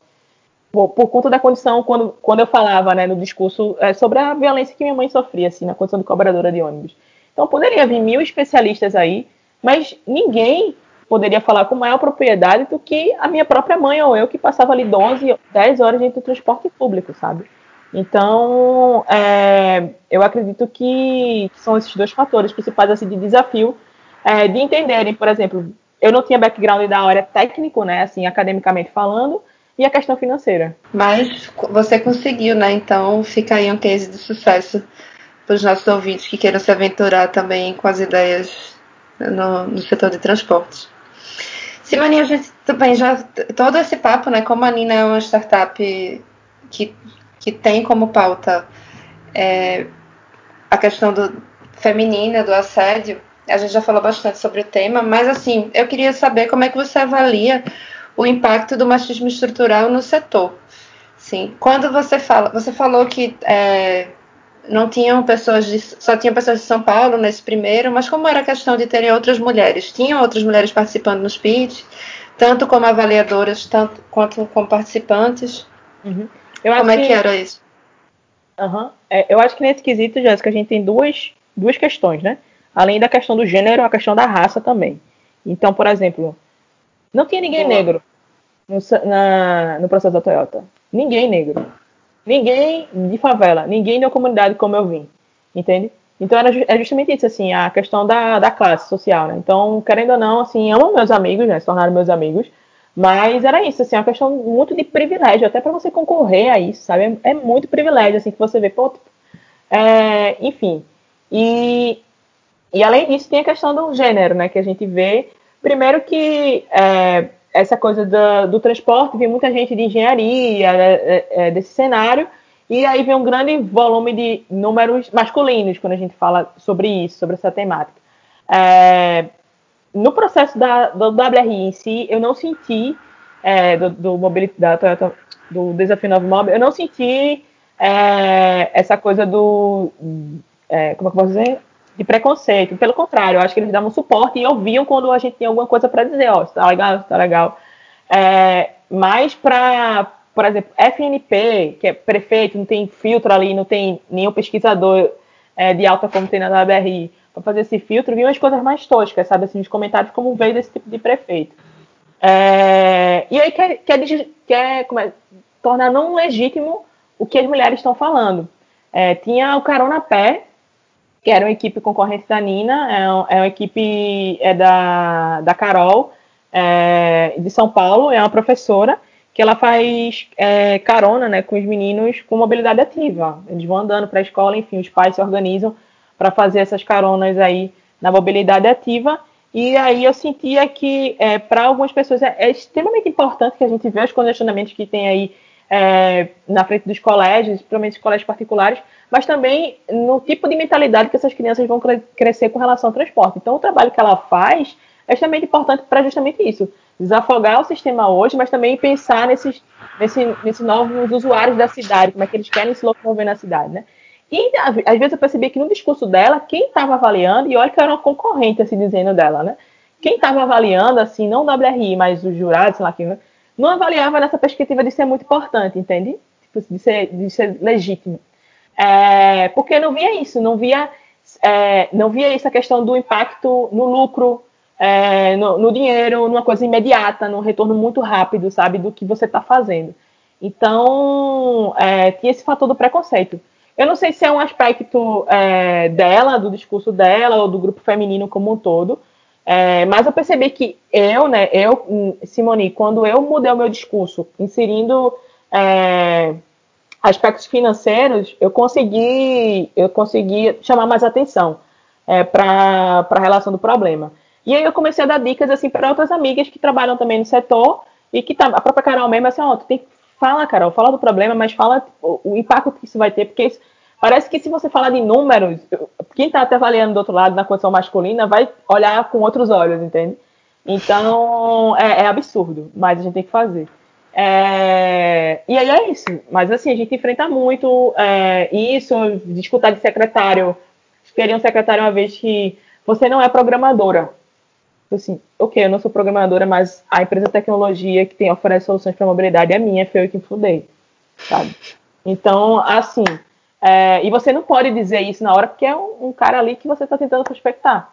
Por, por, conta da condição, quando, quando eu falava né, no discurso é, sobre a violência que minha mãe sofria, assim, na condição de cobradora de ônibus. Então poderia vir mil especialistas aí, mas ninguém poderia falar com maior propriedade do que a minha própria mãe ou eu, que passava ali 12, 10 horas dentro do transporte público, sabe? Então, é, eu acredito que, são esses dois fatores principais assim, de desafio é, de entenderem, por exemplo, eu não tinha background da área técnico, né, assim, academicamente falando, e a questão financeira. Mas você conseguiu, né? Então fica aí um case de sucesso para os nossos ouvintes que queiram se aventurar também com as ideias no, no setor de transportes. Simone, a gente também já. Todo esse papo, né? Como a Nina é uma startup que, que tem como pauta é, a questão do feminina, do assédio, a gente já falou bastante sobre o tema, mas assim, eu queria saber como é que você avalia o impacto do machismo estrutural no setor. Sim. Quando você fala, você falou que é, não tinham pessoas de, só tinham pessoas de São Paulo nesse primeiro, mas como era questão de terem outras mulheres? Tinham outras mulheres participando nos pitch, tanto como avaliadoras, tanto quanto como participantes? Uhum. como é que, que, era isso? Uhum. É, eu acho que nesse quesito, Jéssica, a gente tem duas, duas questões, né? Além da questão do gênero, a questão da raça também. Então, por exemplo, não tinha ninguém Boa. negro no, na, no processo da Toyota. Ninguém negro. Ninguém de favela, ninguém da comunidade como eu vim, entende? Então era é justamente isso, assim, a questão da, da classe social, né? Então, querendo ou não, assim, amo meus amigos, né? Se tornaram meus amigos, mas era isso, assim, uma questão muito de privilégio, até para você concorrer a isso, sabe? É, é, muito privilégio, assim, que você vê, pô, é, enfim. E, e além disso, tem a questão do gênero, né? Que a gente vê, primeiro que é, essa coisa do, do transporte, vem muita gente de engenharia, é, é, é, desse cenário, e aí vem um grande volume de números masculinos quando a gente fala sobre isso, sobre essa temática. É, no processo da, do WRI em si, eu não senti, é, do, do, da Toyota, do Desafio Novo Mob, eu não senti é, essa coisa do. Como é que eu posso dizer? De preconceito. Pelo contrário, eu acho que eles davam suporte e ouviam quando a gente tinha alguma coisa para dizer, ó, oh, tá legal, tá legal. É, mas para, por exemplo, FNP, que é prefeito, não tem filtro ali, não tem nenhum pesquisador é, de alta como tem na WRI, para fazer esse filtro, vinham as coisas mais toscas, sabe? Assim, os comentários como veio desse tipo de prefeito. É, e aí quer, quer, quer é, tornar não legítimo o que as mulheres estão falando. É, tinha o Carona Pé, que era uma equipe concorrente da Nina, é, é uma equipe é da, da Carol, é, de São Paulo, é uma professora, que ela faz é, carona né, com os meninos com mobilidade ativa. Eles vão andando para a escola, enfim, os pais se organizam para fazer essas caronas aí na mobilidade ativa. E aí eu sentia que é, para algumas pessoas é, é, extremamente importante que a gente veja os congestionamentos que tem aí é, na frente dos colégios, principalmente os colégios particulares, mas também no tipo de mentalidade que essas crianças vão crescer com relação ao transporte. Então o trabalho que ela faz é extremamente importante para justamente isso desafogar o sistema hoje, mas também pensar nesses, nesse, nesses novos usuários da cidade, como é que eles querem se locomover na cidade, né? E às vezes eu percebi que no discurso dela, quem estava avaliando, e olha que era uma concorrente, assim, dizendo dela, né? Quem estava avaliando, assim, não o WRI, mas os jurados, sei lá, quem, não avaliava nessa perspectiva de ser muito importante, entende? Tipo, de, ser, de ser legítimo. É, porque não via isso, não via, é, não via essa questão do impacto no lucro, é, no, no, dinheiro, numa coisa imediata, num retorno muito rápido, sabe, do que você está fazendo. Então, é, tinha esse fator do preconceito. Eu não sei se é um aspecto é, dela, do discurso dela, ou do grupo feminino como um todo, é, mas eu percebi que eu, né, eu, Simone, quando eu mudei o meu discurso, inserindo aspectos financeiros, eu consegui, eu consegui chamar mais atenção é, para a relação do problema. E aí eu comecei a dar dicas assim para outras amigas que trabalham também no setor e que tá, a própria Carol mesmo assim, ó, tu tem que falar, Carol, fala do problema, mas fala o, o impacto que isso vai ter, porque isso, parece que se você falar de números, quem está até avaliando do outro lado na condição masculina vai olhar com outros olhos, entende? Então é, é absurdo, mas a gente tem que fazer. É, e aí é isso. Mas assim, a gente enfrenta muito é, isso, de escutar de secretário. Queria um secretário uma vez que você não é programadora. Assim, ok, eu não sou programadora, mas a empresa de tecnologia que tem oferece soluções para mobilidade é minha, foi eu que fundei, sabe? Então, assim, é, e você não pode dizer isso na hora porque é um, um cara ali que você está tentando prospectar.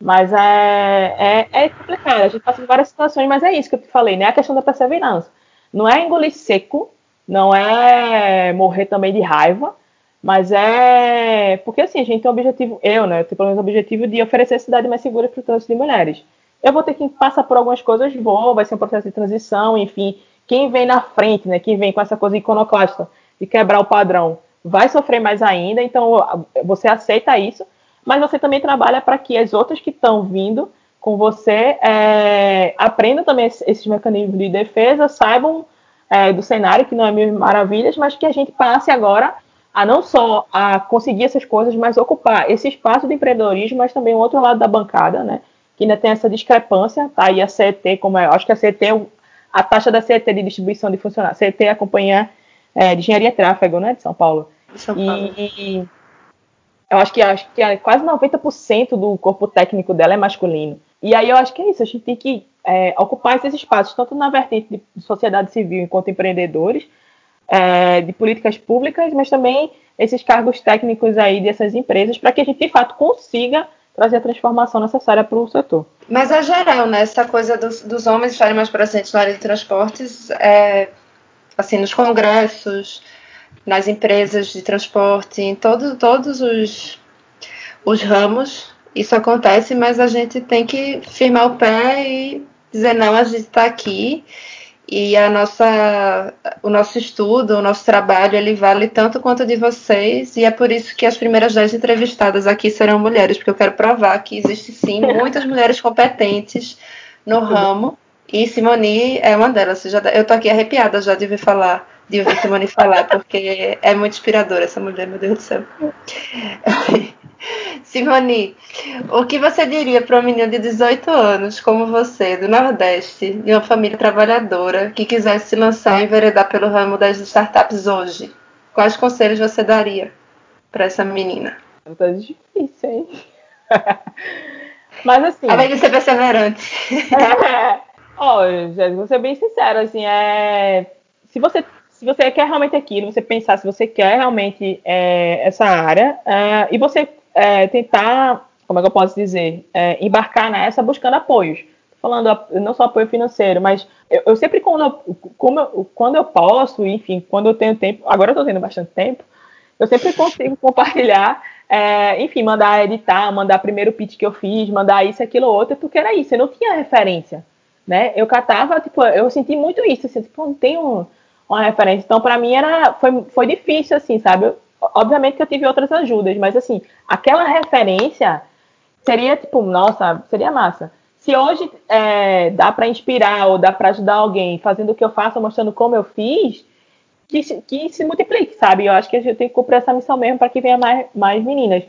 Mas é, é, é, complicado, a gente passa por várias situações, mas é isso que eu te falei, né? A questão da perseverança. Não é engolir seco, não é morrer também de raiva, mas é. Porque assim, a gente tem o objetivo, eu, né? Eu tenho pelo menos o objetivo de oferecer cidade mais segura para o trânsito de mulheres. Eu vou ter que passar por algumas coisas, vou, vai ser um processo de transição, enfim. Quem vem na frente, né? Quem vem com essa coisa iconoclasta de quebrar o padrão, vai sofrer mais ainda. Então, você aceita isso, mas você também trabalha para que as outras que estão vindo com você é, aprendam também esses mecanismos de defesa, saibam é, do cenário, que não é mil maravilhas, mas que a gente passe agora a não só a conseguir essas coisas, mas ocupar esse espaço de empreendedorismo, mas também o outro lado da bancada, né? Que ainda tem essa discrepância, tá? E a CET, como é, acho que a CET, a taxa da CET de distribuição de funcionários, CET é a companhia é, de engenharia e tráfego, né? De São Paulo. São Paulo. E, eu acho que, acho que é quase 90% do corpo técnico dela é masculino. E aí eu acho que é isso, a gente tem que é, ocupar esses espaços, tanto na vertente de sociedade civil enquanto empreendedores, é, de políticas públicas, mas também esses cargos técnicos aí dessas empresas, para que a gente de fato consiga trazer a transformação necessária para o setor. Mas é geral, né? Essa coisa dos, dos homens estarem mais presentes na área de transportes, é, assim, nos congressos, nas empresas de transporte, em todo, todos os, os ramos, isso acontece, mas a gente tem que firmar o pé e dizer, não, a gente está aqui e a nossa, o nosso estudo, o nosso trabalho, ele vale tanto quanto o de vocês, e é por isso que as primeiras dez entrevistadas aqui serão mulheres, porque eu quero provar que existe sim [laughs] muitas mulheres competentes no ramo, e Simone é uma delas. Eu tô aqui arrepiada já de ouvir falar, de ouvir Simone falar, porque é muito inspiradora essa mulher, meu Deus do céu. Simone, o que você diria para uma menina de 18 anos, como você, do Nordeste, de uma família trabalhadora, que quisesse se lançar e enveredar pelo ramo das startups hoje? Quais conselhos você daria para essa menina? Tá difícil, hein? [laughs] Mas assim. Além de ser perseverante. [laughs] Olha, Jéssica, vou ser bem sincera, assim, é. Se você se você quer realmente aquilo, você pensar se você quer realmente é, essa área é, e você é, tentar, como é que eu posso dizer, é, embarcar nessa buscando apoios. Falando não só apoio financeiro, mas eu, eu sempre quando eu, quando eu posso, enfim, quando eu tenho tempo, agora eu estou tendo bastante tempo, eu sempre consigo [laughs] compartilhar, é, enfim, mandar editar, mandar primeiro pitch que eu fiz, mandar isso, aquilo, outro, porque era isso, eu não tinha referência, né? Eu catava, tipo, eu senti muito isso, assim, tipo, não tenho uma referência. Então, para mim, era, foi, foi difícil, assim, sabe? Eu, obviamente que eu tive outras ajudas, mas, assim, aquela referência seria, tipo, nossa, seria massa. Se hoje é, dá para inspirar ou dá para ajudar alguém fazendo o que eu faço, mostrando como eu fiz, que, que se multiplique, sabe? Eu acho que a gente tem que cumprir essa missão mesmo para que venha mais, mais meninas.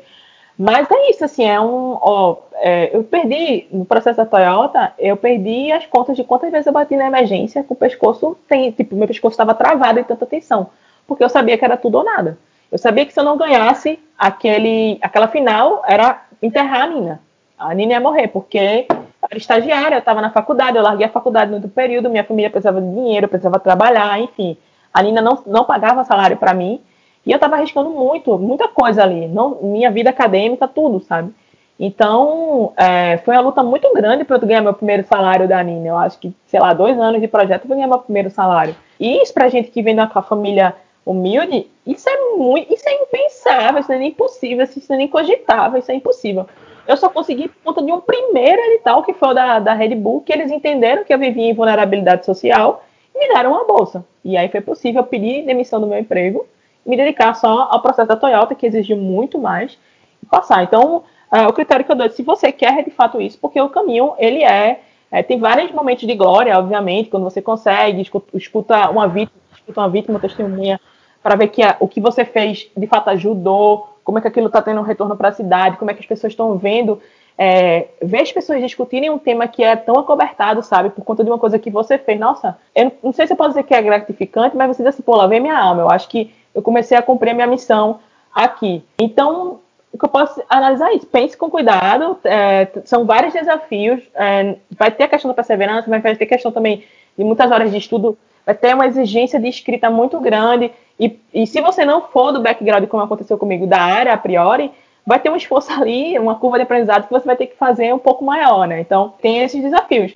Mas é isso, assim, é um. Ó, é, eu perdi, no processo da Toyota, eu perdi as contas de quantas vezes eu bati na emergência com o pescoço, tem, tipo, meu pescoço estava travado em tanta tensão. Porque eu sabia que era tudo ou nada. Eu sabia que se eu não ganhasse aquele, aquela final, era enterrar a Nina. A Nina ia morrer, porque eu era estagiária, eu estava na faculdade, eu larguei a faculdade no outro período, minha família precisava de dinheiro, precisava trabalhar, enfim. A Nina não, não pagava salário para mim. E eu estava arriscando muito, muita coisa ali. Não, minha vida acadêmica, tudo, sabe? Então, é, foi uma luta muito grande para eu ganhar meu primeiro salário da Nina. Eu acho que, sei lá, dois anos de projeto eu ganhei meu primeiro salário. E isso pra gente que vem de família humilde, isso é muito, isso é impensável, isso não é nem possível, isso é nem cogitável, isso é impossível. Eu só consegui por conta de um primeiro edital, que foi o da, da Red Bull, que eles entenderam que eu vivia em vulnerabilidade social e me deram uma bolsa. E aí foi possível pedir demissão do meu emprego me dedicar só ao processo da Toyota, que exigiu muito mais, e passar. Então, uh, o critério que eu dou é se você quer de fato isso, porque o caminho, ele é, é tem vários momentos de glória, obviamente, quando você consegue, escuta uma vítima, escuta uma vítima, testemunha, para ver que a, o que você fez de fato ajudou, como é que aquilo está tendo um retorno para a cidade, como é que as pessoas estão vendo é, ver as pessoas discutirem um tema que é tão acobertado, sabe, por conta de uma coisa que você fez. Nossa, eu não sei se eu posso dizer que é gratificante, mas você diz assim, pô, lá vem minha alma. Eu acho que eu comecei a cumprir a minha missão aqui. Então, o que eu posso analisar é isso. Pense com cuidado. É, são vários desafios. É, vai ter a questão da perseverança, mas vai ter questão também de muitas horas de estudo. Vai ter uma exigência de escrita muito grande. E, e se você não for do background, como aconteceu comigo, da área a priori, vai ter um esforço ali, uma curva de aprendizado que você vai ter que fazer um pouco maior, né? Então, tem esses desafios.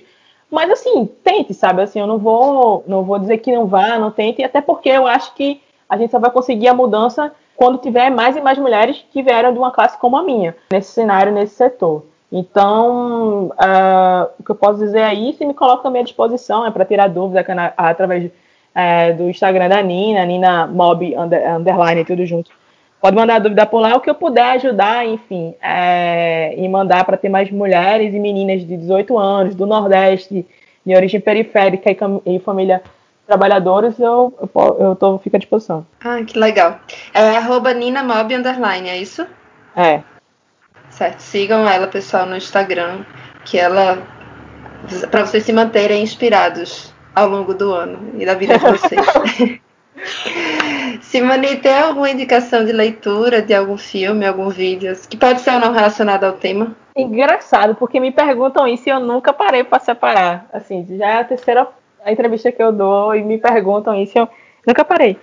Mas assim, tente, sabe? Assim, eu não vou, não vou dizer que não vá, não tente, até porque eu acho que a gente só vai conseguir a mudança quando tiver mais e mais mulheres que vieram de uma classe como a minha, nesse cenário, nesse setor. Então, uh, o que eu posso dizer é isso e me coloco também à disposição é para tirar dúvidas através é, do Instagram da Nina, Nina Mob under, underline, tudo junto. Pode mandar dúvida por lá, o que eu puder ajudar, enfim, é, e mandar para ter mais mulheres e meninas de 18 anos, do Nordeste, de origem periférica e, e família trabalhadores, eu, eu, eu tô, fico à disposição. Ah, que legal. É arroba Nina Mob Underline, é isso? É. Certo. Sigam ela, pessoal, no Instagram, que ela. para vocês se manterem inspirados ao longo do ano e da vida de vocês. [laughs] Simone, tem alguma indicação de leitura de algum filme, algum vídeo que pode ser ou não relacionado ao tema? Engraçado, porque me perguntam isso e eu nunca parei para separar. Assim, já é a terceira entrevista que eu dou e me perguntam isso, eu nunca parei.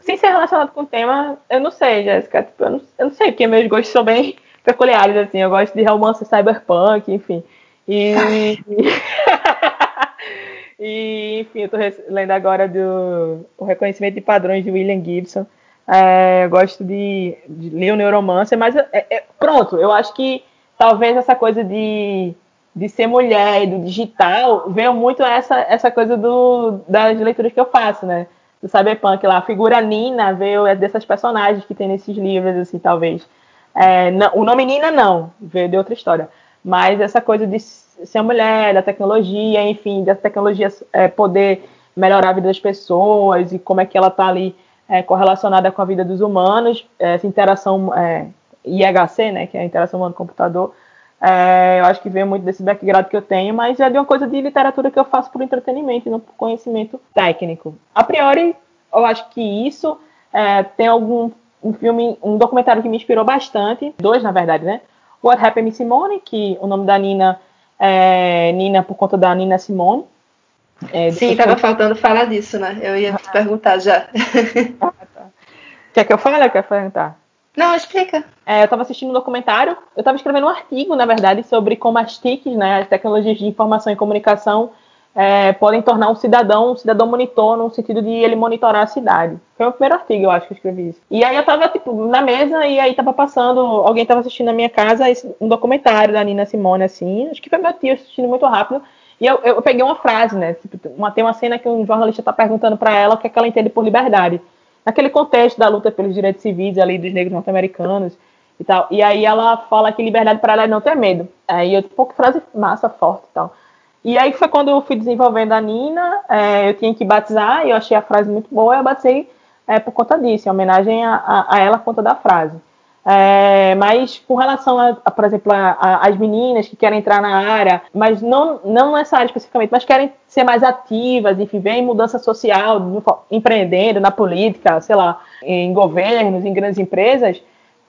Sem ser relacionado com o tema, eu não sei, Jéssica. Tipo, eu, eu não sei, porque meus gostos são bem peculiares, assim. Eu gosto de romance cyberpunk, enfim. E. [laughs] e enfim, eu tô lendo agora do o reconhecimento de padrões de William Gibson. É, eu gosto de, de ler o Neuromancer, mas é, é, pronto, eu acho que talvez essa coisa de de ser mulher e do digital, veio muito essa, essa coisa do, das leituras que eu faço, né? Do cyberpunk lá. A figura Nina veio é dessas personagens que tem nesses livros, assim, talvez. É, não, o nome Nina não, veio de outra história. Mas essa coisa de ser mulher, da tecnologia, enfim, da tecnologia é, poder melhorar a vida das pessoas e como é que ela está ali é, correlacionada com a vida dos humanos, essa interação é, IHC, né, que é a interação humano-computador, é, eu acho que vem muito desse background que eu tenho, mas é de uma coisa de literatura que eu faço por entretenimento e não por conhecimento técnico. A priori, eu acho que isso é, tem algum um filme, um documentário que me inspirou bastante, dois na verdade, né? What Happened to Simone, que o nome da Nina é Nina por conta da Nina Simone, É, Sim, estava faltando falar disso, né? Eu ia te perguntar já. Ah, tá. Quer que eu fale ou quer perguntar? Não, explica. É, eu estava assistindo um documentário, eu estava escrevendo um artigo, na verdade, sobre como as TICs, né, as tecnologias de informação e comunicação, é, podem tornar um cidadão um cidadão monitor no sentido de ele monitorar a cidade. Foi o primeiro artigo, eu acho, que eu escrevi isso. E aí eu estava tipo, na mesa e aí estava passando, alguém estava assistindo na minha casa um documentário da Nina Simone, assim, acho que foi meu tio assistindo muito rápido. E eu, eu peguei uma frase, né? Tipo, uma, tem uma cena que um jornalista está perguntando para ela o que, é que ela entende por liberdade naquele contexto da luta pelos direitos civis ali dos negros norte-americanos e tal. E aí ela fala que liberdade para ela é não ter medo. Aí eu, pô, que frase massa, forte e tal. E aí foi quando eu fui desenvolvendo a Nina, é, eu tinha que batizar, e eu achei a frase muito boa, eu batizei é, por conta disso, em homenagem a, a, a ela por conta da frase. É, mas com relação a, a por exemplo, as meninas que querem entrar na área, mas não, não nessa área especificamente, mas querem ser mais ativas, enfim, ver mudança social, empreendendo na política, sei lá, em governos, em grandes empresas,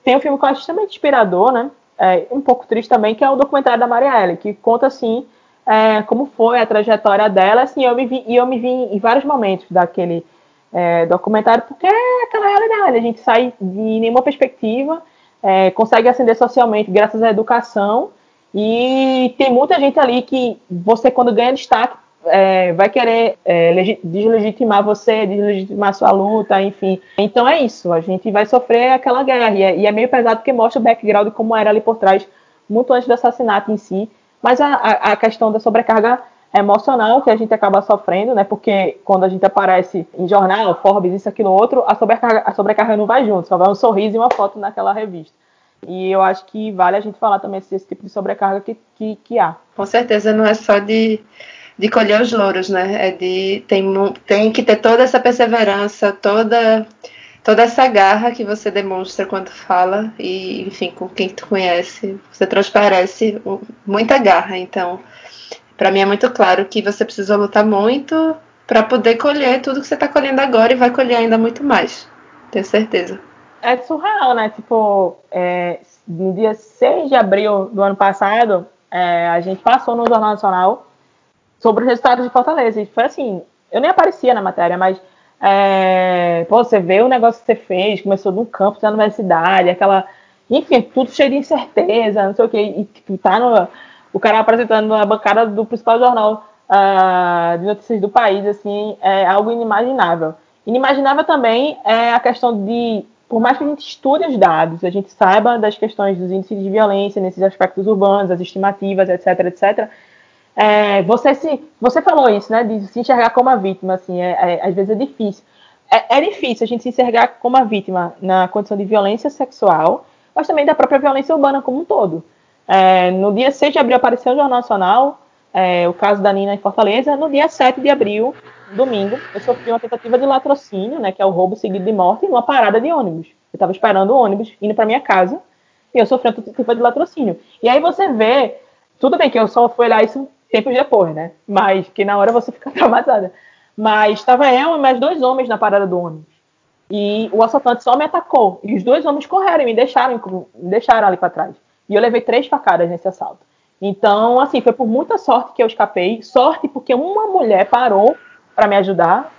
tem um filme que eu acho extremamente inspirador, né? É, um pouco triste também, que é o documentário da Marielle, que conta, assim, é, como foi a trajetória dela, assim, eu me vi, e eu me vi em vários momentos daquele é, documentário, porque é aquela realidade, a gente sai de nenhuma perspectiva, é, consegue ascender socialmente graças à educação, e tem muita gente ali que você, quando ganha destaque, é, vai querer é, deslegitimar você, deslegitimar sua luta, enfim. Então é isso, a gente vai sofrer aquela guerra, e é, e é meio pesado porque mostra o background de como era ali por trás, muito antes do assassinato em si, mas a, a, questão da sobrecarga emocional que a gente acaba sofrendo, né? Porque quando a gente aparece em jornal, Forbes, isso, aquilo, outro, a sobrecarga, a sobrecarga não vai junto, só vai um sorriso e uma foto naquela revista. E eu acho que vale a gente falar também desse tipo de sobrecarga que, que, que há. Com certeza, não é só de, de colher os louros, né? É de tem, tem que ter toda essa perseverança, toda toda essa garra que você demonstra quando fala e, enfim, com quem tu conhece, você transparece muita garra. Então, para mim é muito claro que você precisa lutar muito para poder colher tudo que você está colhendo agora e vai colher ainda muito mais. Tenho certeza. É surreal, né? Tipo, é, no dia 6 de abril do ano passado, é, a gente passou no Jornal Nacional sobre os resultados de Fortaleza. E foi assim, eu nem aparecia na matéria, mas é, pô, você vê o negócio que você fez, começou no campus da universidade, aquela. Enfim, tudo cheio de incerteza, não sei o quê. E tipo, tá no o cara apresentando na bancada do principal jornal uh, de notícias do país, assim, é algo inimaginável. Inimaginável também é a questão de, por mais que a gente estude os dados, a gente saiba das questões dos índices de violência nesses aspectos urbanos, as estimativas, etc, etc. É, você se, você falou isso, né, de se enxergar como a vítima, assim, é, é, às vezes é difícil. É, é difícil a gente se enxergar como a vítima na condição de violência sexual, mas também da própria violência urbana como um todo. É, no dia 6 de abril apareceu no Jornal Nacional é, o caso da Nina em Fortaleza. No dia 7 de abril, domingo, eu sofri uma tentativa de latrocínio, né, que é o roubo seguido de morte, numa parada de ônibus. Eu estava esperando o ônibus indo para minha casa e eu sofri uma tentativa de latrocínio. E aí você vê, tudo bem que eu só fui olhar isso tempos depois, né? Mas que na hora você fica [laughs] traumatizada. Mas estava eu e mais dois homens na parada do ônibus. E o assaltante só me atacou. E os dois homens correram e me deixaram, me deixaram ali para trás. E eu levei três facadas nesse assalto. Então, assim, foi por muita sorte que eu escapei. Sorte porque uma mulher parou para me ajudar.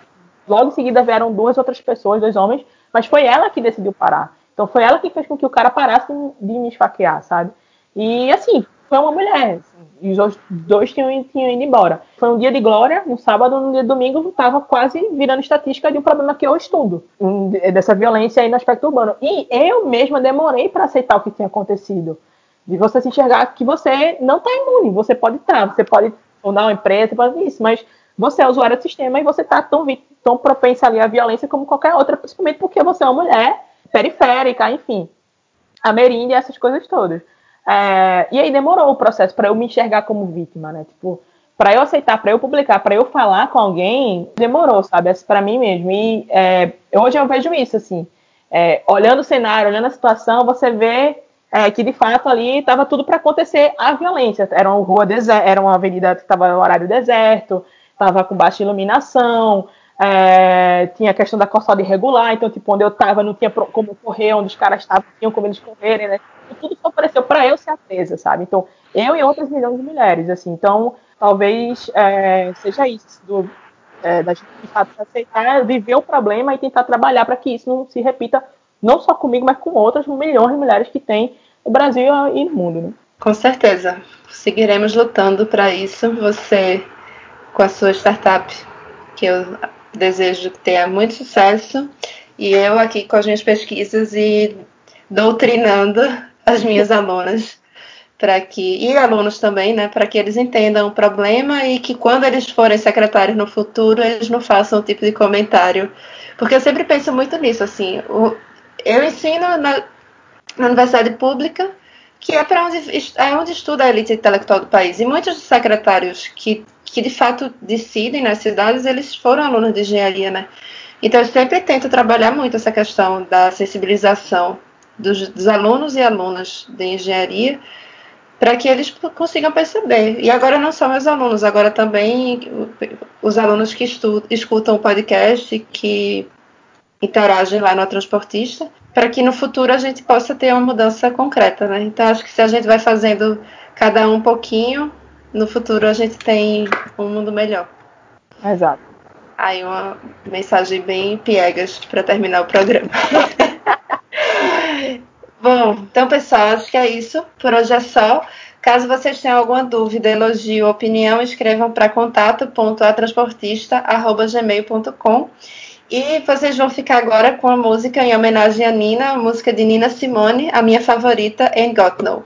Logo em seguida vieram duas outras pessoas, dois homens, mas foi ela que decidiu parar. Então foi ela que fez com que o cara parasse de me esfaquear, sabe? E assim, foi uma mulher. Assim, e os dois tinham, tinham ido embora. Foi um dia de glória, no sábado, no dia de domingo, estava quase virando estatística de um problema que eu estudo, dessa violência aí no aspecto urbano. E eu mesma demorei para aceitar o que tinha acontecido de você se enxergar que você não está imune, você pode estar, tá, você pode fundar uma empresa, pode isso, mas você é usuário do sistema e você está tão, tão propensa ali à violência como qualquer outra, principalmente porque você é uma mulher periférica, enfim, ameríndia, essas coisas todas. É, e aí demorou o processo para eu me enxergar como vítima, né? Tipo, para eu aceitar, para eu publicar, para eu falar com alguém, demorou, sabe? Para mim mesmo. E é, hoje eu vejo isso, assim. É, olhando o cenário, olhando a situação, você vê é, que de fato ali estava tudo para acontecer a violência. Era uma rua deserta, era uma avenida que estava no horário deserto, estava com baixa iluminação, É, tinha a questão da calçada irregular, então, tipo, onde eu tava não tinha como correr, onde os caras estavam, tinham como eles correrem, né? E tudo só apareceu para eu ser a presa, sabe? Então, eu e outras milhões de mulheres, assim. Então, talvez é, seja isso, do, é, da gente de fato aceitar, viver o problema e tentar trabalhar para que isso não se repita, não só comigo, mas com outras milhões de mulheres que tem no Brasil e no mundo, né? Com certeza. Seguiremos lutando para isso. Você, com a sua startup, que eu desejo que tenha muito sucesso, e eu aqui com as minhas pesquisas e doutrinando [laughs] as minhas alunas para que e alunos também, né, para que eles entendam o problema e que quando eles forem secretários no futuro eles não façam o tipo de comentário, porque eu sempre penso muito nisso, assim, o, eu ensino na, na universidade pública que é para onde é onde estuda a elite intelectual do país. E muitos secretários que que de fato decidem nas cidades eles foram alunos de engenharia, né? Então eu sempre tento trabalhar muito essa questão da sensibilização dos, dos alunos e alunas de engenharia para que eles consigam perceber. E agora não só meus alunos, agora também os alunos que estu, escutam o podcast, que interagem lá no Transportista, para que no futuro a gente possa ter uma mudança concreta, né? Então acho que se a gente vai fazendo cada um um pouquinho, no futuro a gente tem um mundo melhor. Exato. Aí uma mensagem bem piegas para terminar o programa. [laughs] Bom, então pessoal, acho que é isso. Por hoje é só. Caso vocês tenham alguma dúvida, elogio ou opinião, escrevam para contato.atransportista.gmail.com e vocês vão ficar agora com a música em homenagem a Nina, a música de Nina Simone, a minha favorita, Ain't Got No.